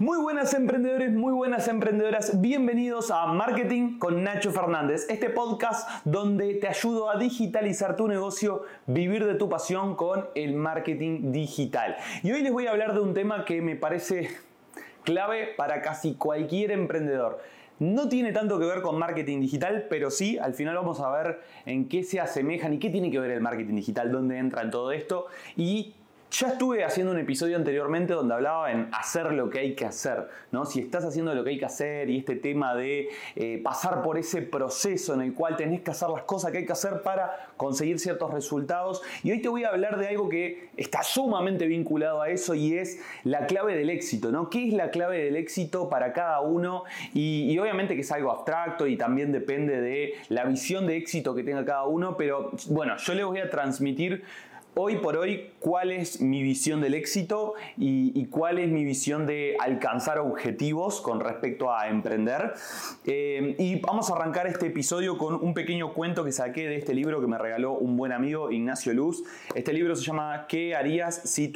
Muy buenas emprendedores, muy buenas emprendedoras, bienvenidos a Marketing con Nacho Fernández, este podcast donde te ayudo a digitalizar tu negocio, vivir de tu pasión con el marketing digital. Y hoy les voy a hablar de un tema que me parece clave para casi cualquier emprendedor. No tiene tanto que ver con marketing digital, pero sí, al final vamos a ver en qué se asemejan y qué tiene que ver el marketing digital, dónde entra en todo esto y ya estuve haciendo un episodio anteriormente donde hablaba en hacer lo que hay que hacer, ¿no? Si estás haciendo lo que hay que hacer y este tema de eh, pasar por ese proceso en el cual tenés que hacer las cosas que hay que hacer para conseguir ciertos resultados. Y hoy te voy a hablar de algo que está sumamente vinculado a eso y es la clave del éxito, ¿no? ¿Qué es la clave del éxito para cada uno? Y, y obviamente que es algo abstracto y también depende de la visión de éxito que tenga cada uno, pero bueno, yo les voy a transmitir hoy por hoy cuál es mi visión del éxito y, cuál es mi visión de alcanzar objetivos con respecto a emprender. Eh, y vamos a arrancar este episodio con un pequeño cuento que saqué de este libro que me regaló un buen amigo, Ignacio Luz. Este libro se llama ¿Qué harías si,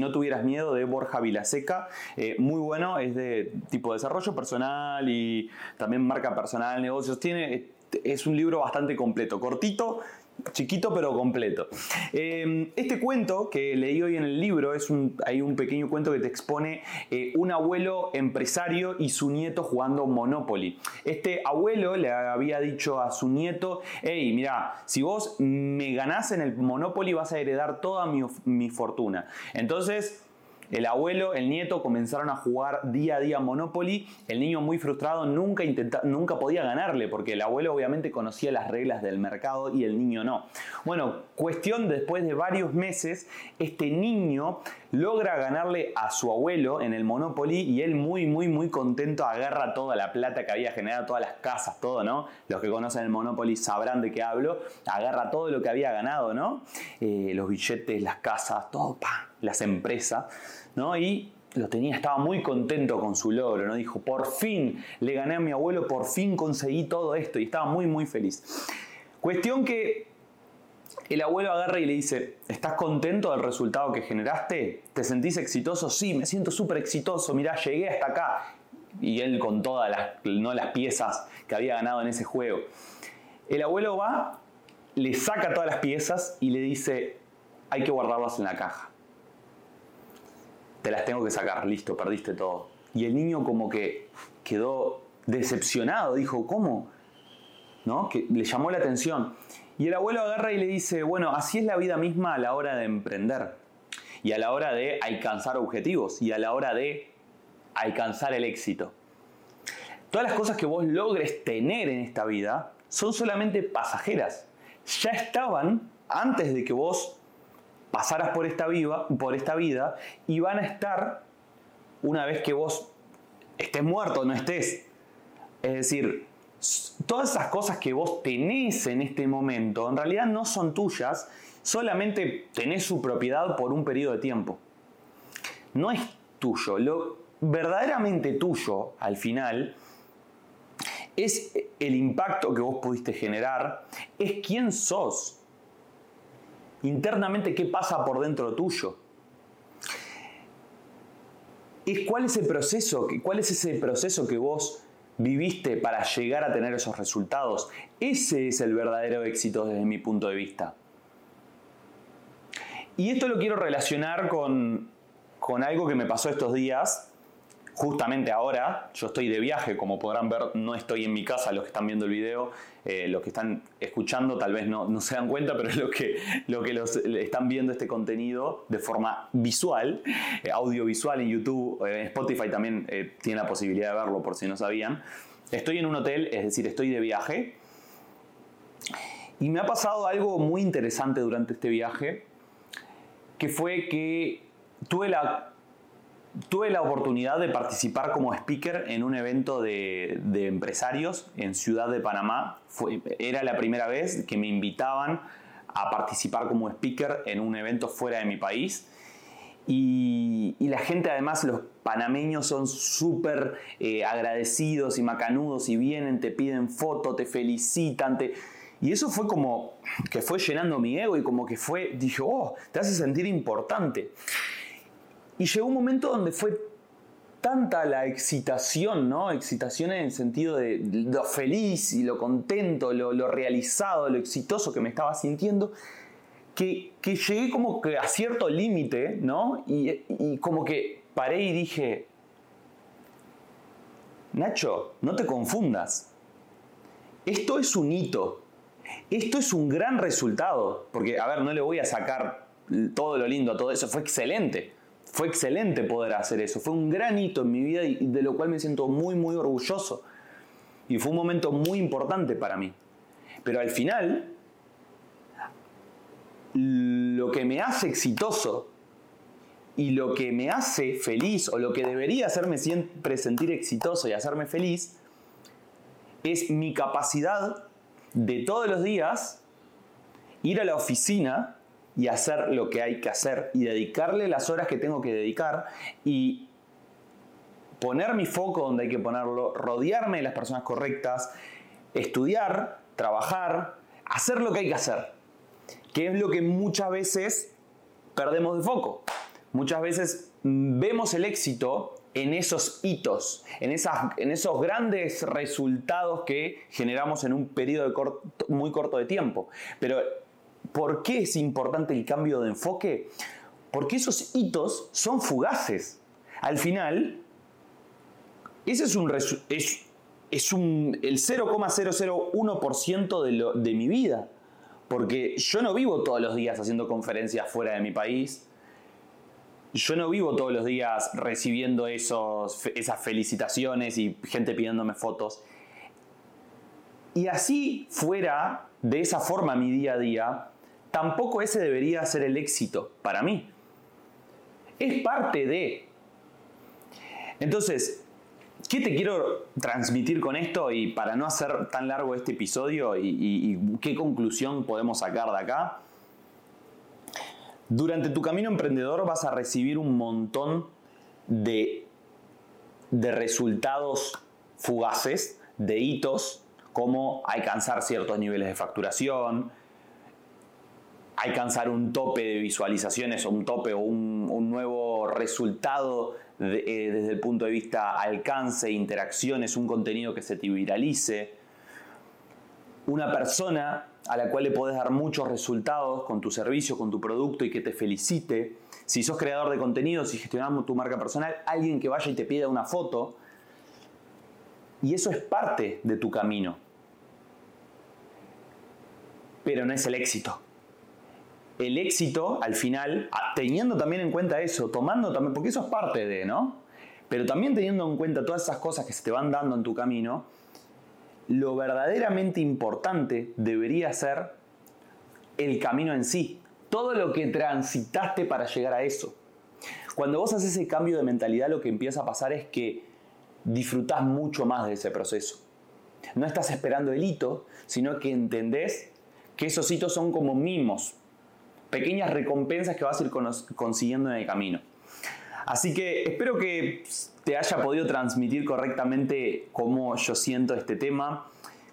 no tuvieras miedo? de Borja Vilaseca. Eh, muy bueno, es de tipo de desarrollo personal y también marca personal, negocios. Tiene, es un libro bastante completo, cortito chiquito pero completo. Em, este cuento que leí hoy en el libro es un, hay un pequeño cuento que te expone eh, un abuelo empresario y su nieto jugando Monopoly. Este abuelo le había dicho a su nieto, hey, mira, si vos me ganás en el Monopoly vas a heredar toda mi, mi fortuna. Entonces el abuelo, el nieto comenzaron a jugar día a día Monopoly. El niño muy frustrado nunca, nunca podía ganarle porque el abuelo obviamente conocía las reglas del mercado y el niño no. Bueno, cuestión después de varios meses, este niño logra ganarle a su abuelo en el Monopoly y él muy, muy, muy contento agarra toda la plata que había generado, todas las casas, todo, ¿no? Los que conocen el Monopoly sabrán de qué hablo. Agarra todo lo que había ganado, ¿no? Eh, los billetes, las casas, todo, pa, las empresas, ¿no? Y lo tenía, estaba muy contento con su logro, ¿no? Dijo, por fin le gané a mi abuelo, por fin conseguí todo esto y estaba muy, muy feliz. Cuestión que el abuelo agarra y le dice, ¿estás contento del resultado que generaste? ¿Te sentís exitoso? Sí, me siento súper exitoso, mirá, llegué hasta acá. Y él con todas las, ¿no? las piezas que había ganado en ese juego. El abuelo va, le saca todas las piezas y le dice, hay que guardarlas en la caja te las tengo que sacar, listo, perdiste todo. Y el niño como que quedó decepcionado, dijo, ¿cómo? ¿No? Que le llamó la atención. Y el abuelo agarra y le dice, bueno, así es la vida misma a la hora de emprender. Y a la hora de alcanzar objetivos. Y a la hora de alcanzar el éxito. Todas las cosas que vos logres tener en esta vida son solamente pasajeras. Ya estaban antes de que vos pasaras por esta, vida y van a estar una vez que vos estés muerto no estés. Es decir, todas esas cosas que vos tenés en este momento en realidad no son tuyas, solamente tenés su propiedad por un periodo de tiempo. No es tuyo. Lo verdaderamente tuyo al final es el impacto que vos pudiste generar, es quién sos internamente qué pasa por dentro tuyo. Es cuál es el proceso, cuál es ese proceso que vos viviste para llegar a tener esos resultados. Ese es el verdadero éxito desde mi punto de vista. Y esto lo quiero relacionar con, con algo que me pasó estos días justamente ahora yo estoy de viaje, como podrán ver, no estoy en mi casa, los que están viendo el video, eh, los que están escuchando tal vez no, se dan cuenta, pero los que, lo que los, están viendo este contenido de forma visual, eh, audiovisual en YouTube, en eh, Spotify también tiene la posibilidad de verlo por si no sabían. Estoy en un hotel, es decir, estoy de viaje. Y me ha pasado algo muy interesante durante este viaje, que fue que tuve la tuve la oportunidad de participar como speaker en un evento de, empresarios en Ciudad de Panamá. era la primera vez que me invitaban a participar como speaker en un evento fuera de mi país. Y, la gente además, los panameños son súper eh, agradecidos y macanudos y vienen, te piden foto, te felicitan, Y eso fue como que fue llenando mi ego y como que fue, dije, oh, te hace sentir importante. Y llegó un momento donde fue tanta la excitación, ¿no? Excitación en el sentido de lo feliz y lo contento, lo, realizado, lo exitoso que me estaba sintiendo, que, llegué como que a cierto límite, ¿no? Y, y como que paré y dije, Nacho, no te confundas. Esto es un hito. Esto es un gran resultado. Porque, a ver, no le voy a sacar todo lo lindo a todo eso. Fue excelente. Fue excelente poder hacer eso. Fue un gran hito en mi vida y de lo cual me siento muy, muy orgulloso. Y fue un momento muy importante para mí. Pero al final, lo que me hace exitoso y lo que me hace feliz o lo que debería hacerme siempre sentir exitoso y hacerme feliz es mi capacidad de todos los días ir a la oficina y hacer lo que hay que hacer y dedicarle las horas que tengo que dedicar y poner mi foco donde hay que ponerlo, rodearme de las personas correctas, estudiar, trabajar, hacer lo que hay que hacer, que es lo que muchas veces perdemos de foco. Muchas veces vemos el éxito en esos hitos, en, esas, en esos grandes resultados que generamos en un periodo muy corto de tiempo. Pero ¿Por qué es importante el cambio de enfoque? Porque esos hitos son fugaces. Al final, ese es un, es, es un el 0,001% de, de mi vida. Porque yo no vivo todos los días haciendo conferencias fuera de mi país. Yo no vivo todos los días recibiendo esos, esas felicitaciones y gente pidiéndome fotos. Y así fuera, de esa forma mi día a día, tampoco ese debería ser el éxito para mí. Es parte de... Entonces, ¿qué te quiero transmitir con esto? Y para no hacer tan largo este episodio y, qué conclusión podemos sacar de acá. Durante tu camino emprendedor vas a recibir un montón de, de resultados fugaces, de hitos, como alcanzar ciertos niveles de facturación, alcanzar un tope de visualizaciones o un tope o un, nuevo resultado eh, desde el punto de vista alcance, interacciones, un contenido que se te viralice. Una persona a la cual le puedes dar muchos resultados con tu servicio, con tu producto y que te felicite. Si sos creador de contenido, si gestionamos tu marca personal, alguien que vaya y te pida una foto. Y eso es parte de tu camino. Pero no es el éxito el éxito al final, teniendo también en cuenta eso, tomando también, porque eso es parte de, ¿no? Pero también teniendo en cuenta todas esas cosas que se te van dando en tu camino, lo verdaderamente importante debería ser el camino en sí, todo lo que transitaste para llegar a eso. Cuando vos haces ese cambio de mentalidad, lo que empieza a pasar es que disfrutás mucho más de ese proceso. No estás esperando el hito, sino que entendés que esos hitos son como mimos, pequeñas recompensas que vas a ir consiguiendo en el camino. Así que espero que te haya podido transmitir correctamente cómo yo siento este tema,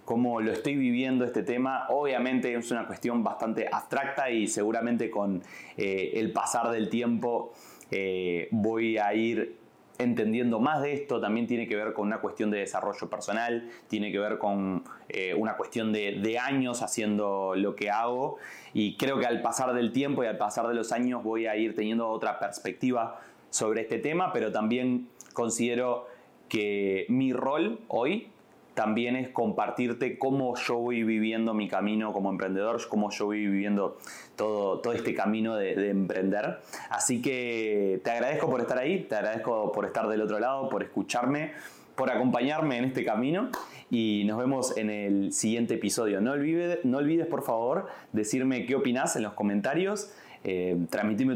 cómo lo estoy viviendo este tema. Obviamente es una cuestión bastante abstracta y seguramente con eh, el pasar del tiempo eh, voy a ir entendiendo más de esto, también tiene que ver con una cuestión de desarrollo personal, tiene que ver con eh, una cuestión de, de, años haciendo lo que hago. Y creo que al pasar del tiempo y al pasar de los años voy a ir teniendo otra perspectiva sobre este tema, pero también considero que mi rol hoy también es compartirte cómo yo voy viviendo mi camino como emprendedor, cómo yo voy viviendo todo, todo este camino de, emprender. Así que te agradezco por estar ahí, te agradezco por estar del otro lado, por escucharme, por acompañarme en este camino y nos vemos en el siguiente episodio. No olvides, no olvides por favor decirme qué opinas en los comentarios. Eh,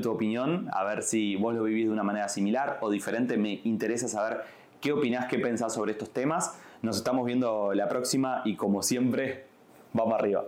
tu opinión, a ver si vos lo vivís de una manera similar o diferente. Me interesa saber qué opinás, qué pensás sobre estos temas. Nos estamos viendo la próxima y como siempre, vamos arriba.